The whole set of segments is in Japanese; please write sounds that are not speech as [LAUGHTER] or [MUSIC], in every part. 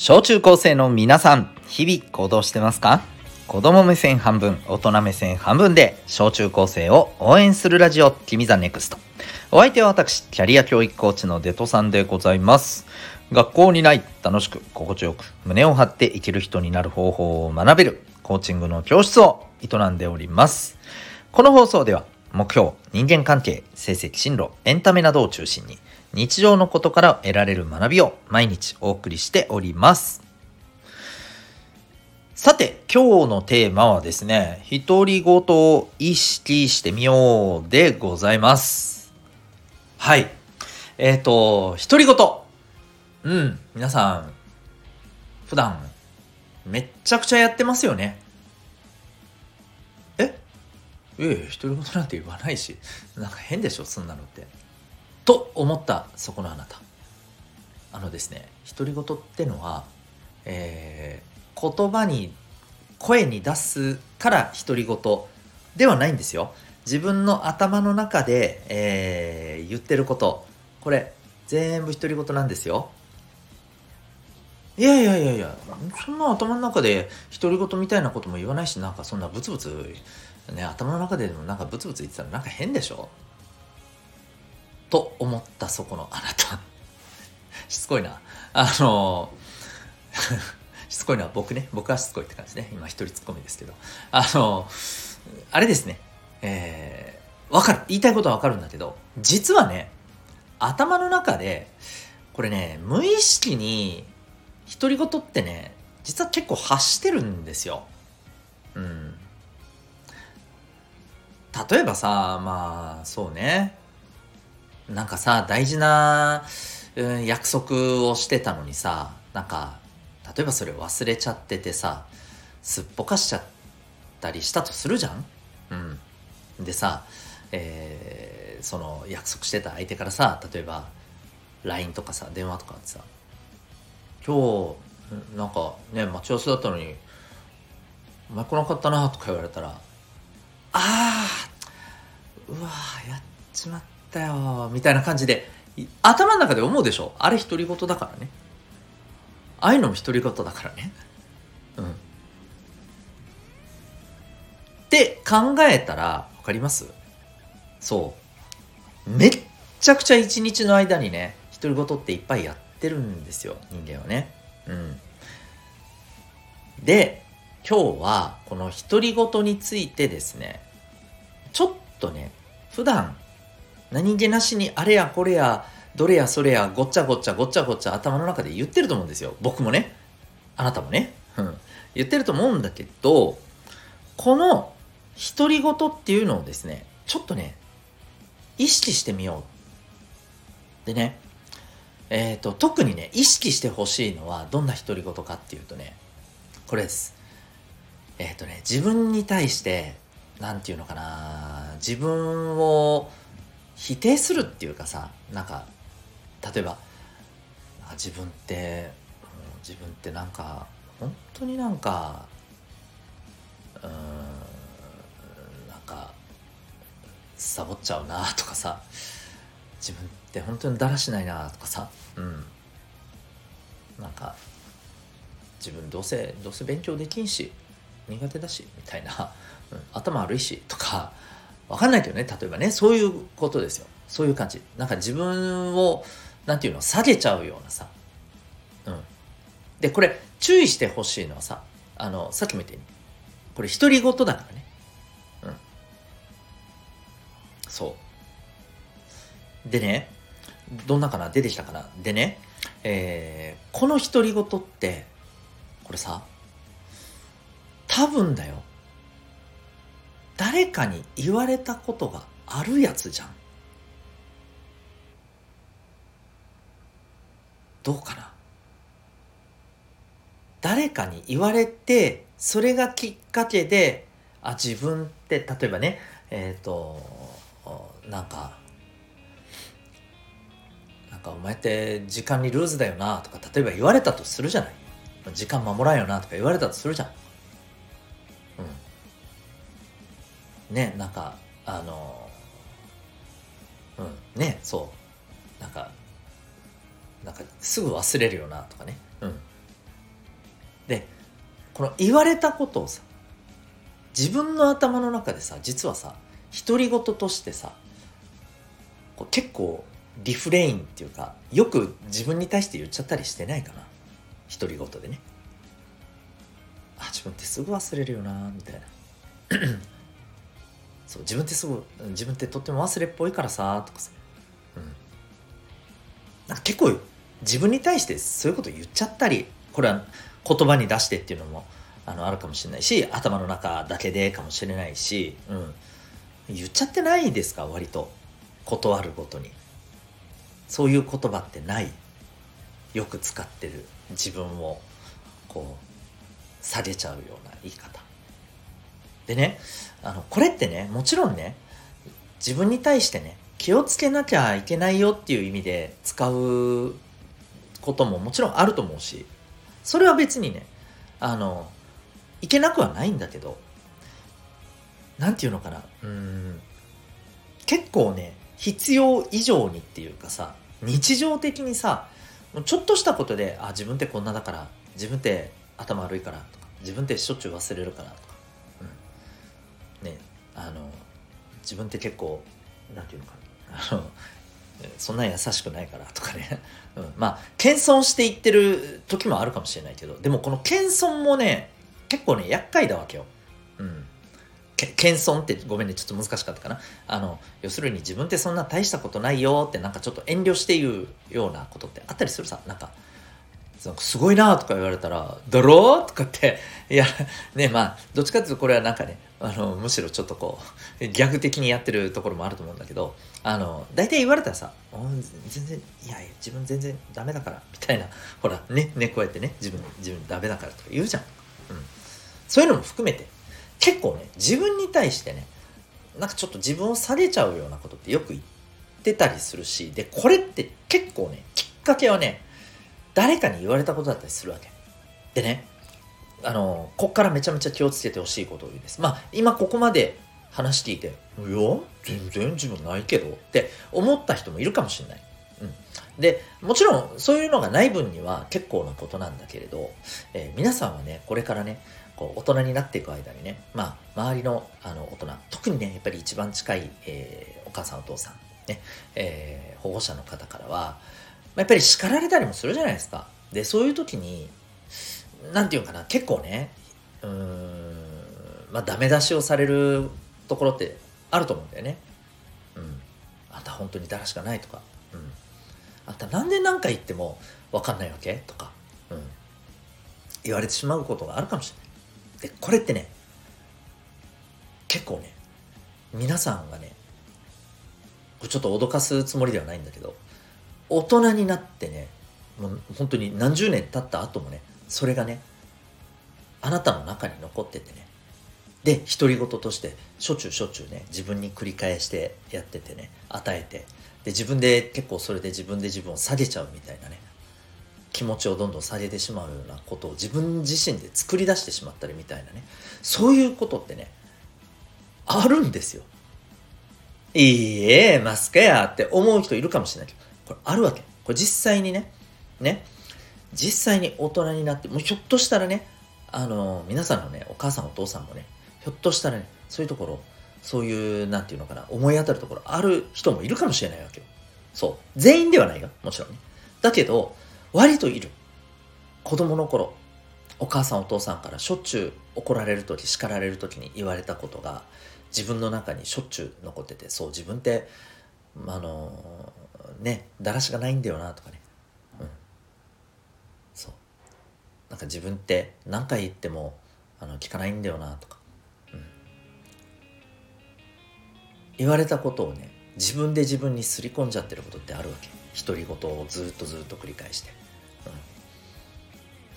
小中高生の皆さん、日々行動してますか？子供目線半分、大人目線半分で、小中高生を応援するラジオ、君 the NEXT。お相手は私、キャリア教育コーチのデトさんでございます。学校にない、楽しく、心地よく、胸を張って生きる人になる方法を学べる、コーチングの教室を営んでおります。この放送では、目標、人間関係、成績、進路、エンタメなどを中心に、日常のことから得られる学びを毎日お送りしております。さて、今日のテーマはですね、独り言を意識してみようでございます。はい。えっ、ー、と、独り言。うん、皆さん、普段、めっちゃくちゃやってますよね？え？ええ、独り言なんて言わないし、なんか変でしょ、そんなのって。と思ったそこのあなた。あのですね独り言ってのは、えー、言葉に声に出すから独り言ではないんですよ。自分の頭の中で、えー、言ってること。これ全部独り言なんですよ。いやいやいやいやそんな頭の中で独り言みたいなことも言わないしなんかそんなブツブツね頭の中でもなんかブツブツ言ってたらなんか変でしょ。と思ったそこのあなた。[LAUGHS] しつこいな。あの [LAUGHS] しつこいのは僕ね。僕はしつこいって感じね。今一人ツッコミですけど。あのあれですね。えー、わかる。言いたいことはわかるんだけど実はね頭の中でこれね無意識に独り言ってね実は結構発してるんですよ。うん。例えばさまあそうね。なんかさ大事な、うん、約束をしてたのにさなんか例えばそれ忘れちゃっててさすっぽかしちゃったりしたとするじゃん？うん。でさ、えー、その約束してた相手からさ例えば LINE とかさ電話とかってさ今日なんかね待ち合わせだったのにお前来なかったなとか言われたらああうわやっちまった。ったよみたいな感じで頭の中で思うでしょ？あれ独り言だからね。ああいうのも独り言だからね。うん。って考えたら分かります？そう。めっちゃくちゃ一日の間にね独り言っていっぱいやってるんですよ人間はね。うん。で今日はこの独り言についてですねちょっとね普段何気なしにあれやこれやどれやそれやごっちゃごっちゃごっちゃごっちゃ頭の中で言ってると思うんですよ。僕もね。あなたもね、うん、言ってると思うんだけどこの独り言っていうのをですねちょっとね意識してみよう。でねえっ、ー、と特にね意識してほしいのはどんな独り言かっていうとねこれです。えっ、ー、とね自分に対して何て言うのかな自分を否定するっていうかさなんか例えば自分って自分ってなんか本当になんかうんなんかサボっちゃうなとかさ自分って本当にだらしないなとかさうん。なんか自分どうせどうせ勉強できんし苦手だしみたいな、うん、頭悪いしとかわかんないけどね、例えばね、そういうことですよ。そういう感じ。なんか自分を、なんていうの、下げちゃうようなさ。うん。で、これ、注意してほしいのはさ、あの、さっきも言ったように、これ、独り言だからね。うん。そう。でね、どんなかな？出てきたかな？でね、えー、この独り言って、これさ、多分だよ。誰かに言われたことがあるやつじゃん。どうかな？誰かに言われてそれがきっかけであ自分って例えばねえっ、ー、となんかなんかお前って時間にルーズだよなとか例えば言われたとするじゃない。時間守らんよなとか言われたとするじゃん。ねなんかあのうんねそう。なんかなんかすぐ忘れるよなとかね。うん。この言われたことをさ自分の頭の中でさ実はさ独り言としてさこう結構リフレインっていうかよく自分に対して言っちゃったりしてないかな。独り言でね。あ自分ってすぐ忘れるよなみたいな。そう自分ってすぐ自分ってとっても忘れっぽいからさとかさ、うん、なんか結構自分に対してそういうこと言っちゃったりこれは言葉に出してっていうのもあのあるかもしれないし頭の中だけでかもしれないし、うん、言っちゃってないですか割と。断るごとに。そういう言葉ってない。よく使ってる。自分をこう下げちゃうような言い方。でねあのこれってねもちろんね自分に対してね気をつけなきゃいけないよっていう意味で使うことももちろんあると思うしそれは別にねあのいけなくはないんだけど何て言うのかなうん結構ね必要以上にっていうかさ日常的にさちょっとしたことであ自分ってこんなだから自分って頭悪いからとか自分ってしょっちゅう忘れるからとか、あの自分って結構何て言うのかな。あのそんな優しくないからとかね、[LAUGHS] うん、まあ謙遜していってる時もあるかもしれないけどでもこの謙遜もね結構ね厄介だわけよ。うん。謙遜ってごめんねちょっと難しかったかな。あの要するに自分ってそんな大したことないよってなんかちょっと遠慮して言うようなことってあったりするさ。なんかすごいなとか言われたら「だろ?」とかっていやねまあどっちかっていうとこれはなんかねあのむしろちょっとこうギャグ的にやってるところもあると思うんだけどあの大体言われたらさ「全然いやいや自分全然ダメだから」みたいなほらねねこうやってね自分自分ダメだからとか言うじゃん、うん、そういうのも含めて結構ね自分に対してねなんかちょっと自分を下げちゃうようなことってよく言ってたりするしでこれって結構ねきっかけはね誰かに言われたことだったりするわけ。でねあのこっからめちゃめちゃ気をつけてほしいことです。まあ今ここまで話していて「いや全然自分ないけど」って思った人もいるかもしれない。うん、でもちろんそういうのがない分には結構なことなんだけれど、えー、皆さんはねこれからねこう大人になっていく間にね、まあ、周りのあの大人特にねやっぱり一番近い、えー、お母さんお父さん、ねえー、保護者の方からは、まあ、やっぱり叱られたりもするじゃないですか。でそういう時に何て言うかな結構ねうんまあダメ出しをされるところってあると思うんだよね。うん。あんた本当にだらしかないとか。うん。あんたなんで何か言っても分かんないわけ？とか。うん。言われてしまうことがあるかもしれない。でこれってね結構ね皆さんがねちょっと脅かすつもりではないんだけど大人になってねもう本当に何十年経った後もねそれがねあなたの中に残っててねで独り言としてしょっちゅうしょっちゅうね自分に繰り返してやっててね与えてで自分で結構それで自分で自分を下げちゃうみたいなね気持ちをどんどん下げてしまうようなことを自分自身で作り出してしまったりみたいなねそういうことってねあるんですよ。いいえ、マスクやって思う人いるかもしれないけど、これあるわけ。これ実際にね、ね、実際に大人になって、もうひょっとしたらね、あの、皆さんのね、お母さんお父さんもね、ひょっとしたらね、そういうところ、そういう、なんていうのかな、思い当たるところある人もいるかもしれないわけよ。そう。全員ではないよ。もちろんね。だけど、割といる。子供の頃、お母さんお父さんからしょっちゅう怒られる時叱られる時に言われたことが自分の中にしょっちゅう残っててそう自分ってあのねだらしがないんだよなとかねうんそうなんか自分って何回言ってもあの聞かないんだよなとか、うん、言われたことをね自分で自分にすり込んじゃってることってあるわけ。独り言をずっとずっと繰り返して、うん、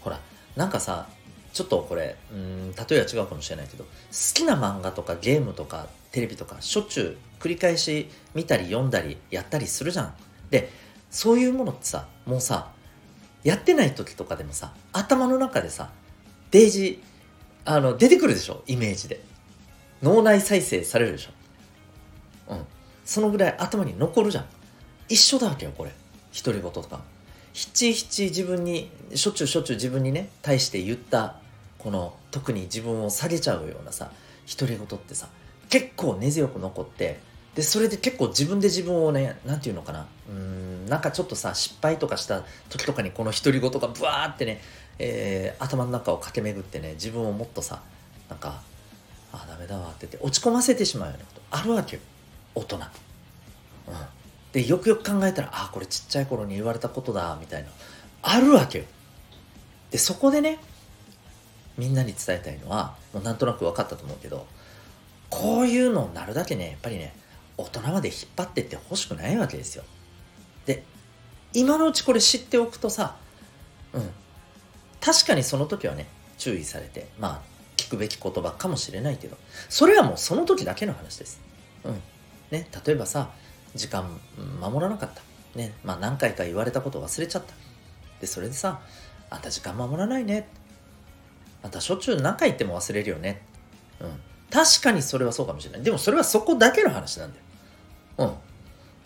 ほらなんかさちょっとこれうん例えは違うかもしれないけど好きな漫画とかゲームとかテレビとかしょっちゅう繰り返し見たり読んだりやったりするじゃん。でそういうものってさもうさやってない時とかでもさ頭の中でさデージーあの出てくるでしょ？イメージで。脳内再生されるでしょ？うん。そのぐらい頭に残るじゃん。一緒だわけよこれ。独り言とか。七七自分にしょっちゅうしょっちゅう自分にね対して言ったこの特に自分を下げちゃうようなさ独り言ってさ結構根強く残ってでそれで結構自分で自分をね何て言うのかなうんなんかちょっとさ失敗とかした時とかにこの独り言がブワーってね、えー、頭の中を駆け巡ってね自分をもっとさなんかあダメだわって言って落ち込ませてしまうようなことあるわけよ大人。うん、でよくよく考えたらあこれちっちゃい頃に言われたことだみたいなあるわけよ。でそこでねみんなに伝えたいのはもうなんとなく分かったと思うけどこういうのになるだけねやっぱりね大人まで引っ張ってってほしくないわけですよ。で今のうちこれ知っておくとさうん。確かにその時はね注意されてまあ聞くべき言葉かもしれないけどそれはもうその時だけの話です。うん。ね、例えばさ時間守らなかった、ねまあ、何回か言われたこと忘れちゃった。でそれでさあんた時間守らないね。あんたしょっちゅう何回言っても忘れるよね。うん。確かにそれはそうかもしれない。でもそれはそこだけの話なんだよ。うん。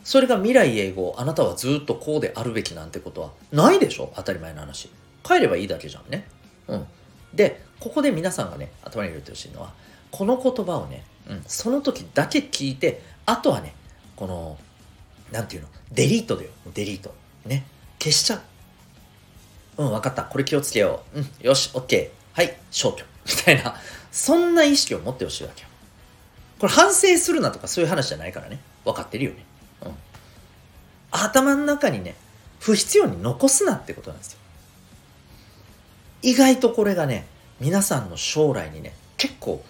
それが未来永劫あなたはずっとこうであるべきなんてことはないでしょ？当たり前の話。帰ればいいだけじゃんね。うん。でここで皆さんがね頭に入れてほしいのはこの言葉をね、うん、その時だけ聞いてあとはねこの何て言うの？デリートだよ。デリート。ね。消しちゃう。うん分かった。これ気をつけよう。うんよし OK はい消去。[LAUGHS] みたいな。そんな意識を持ってほしいわけよ。これ反省するなとかそういう話じゃないからね。分かってるよね。うん。頭の中にね不必要に残すなってことなんですよ。意外とこれがね皆さんの将来にね結構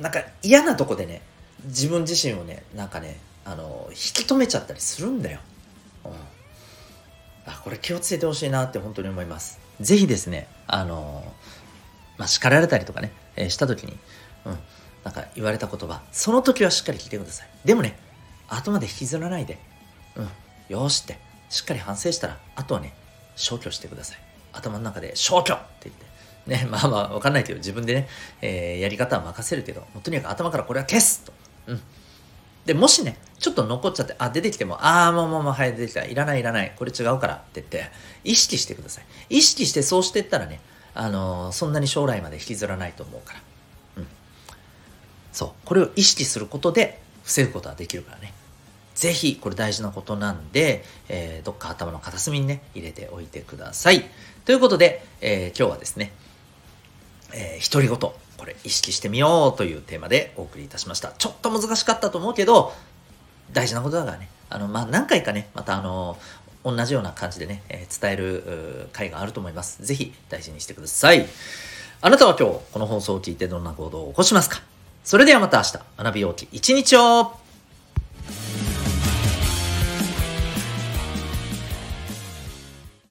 なんか嫌なとこでね自分自身をねなんかねあの引き止めちゃったりするんだよ、うん、あこれ気をつけてほしいなって本当に思います。是非ですねあのまあ叱られたりとかね、えー、した時にうんなんか言われた言葉その時はしっかり聞いてください。でもね後まで引きずらないでうんよしってしっかり反省したらあとはね消去してください頭の中で消去って言ってね、[LAUGHS] まあまあ、わかんないけど、自分でね、えー、やり方は任せるけど、もうとにかく頭からこれは消すと。うん。で、もしね、ちょっと残っちゃって、あ、出てきても、ああ、もうもうもう、はい、出てきた。いらないいらない。これ違うからって言って、意識してください。意識してそうしていったらね、あのー、そんなに将来まで引きずらないと思うから。うん。そう。これを意識することで、防ぐことはできるからね。ぜひ、これ大事なことなんで、えー、どっか頭の片隅にね、入れておいてください。ということで、えー、今日はですね、えー、独り言、これ意識してみようというテーマでお送りいたしました。ちょっと難しかったと思うけど、大事なことだからね。あの、まあ、何回かね、またあの、同じような感じでね、え、伝える回があると思います。ぜひ大事にしてください。あなたは今日この放送を聞いてどんな行動を起こしますか？それではまた明日、学びようき一日を。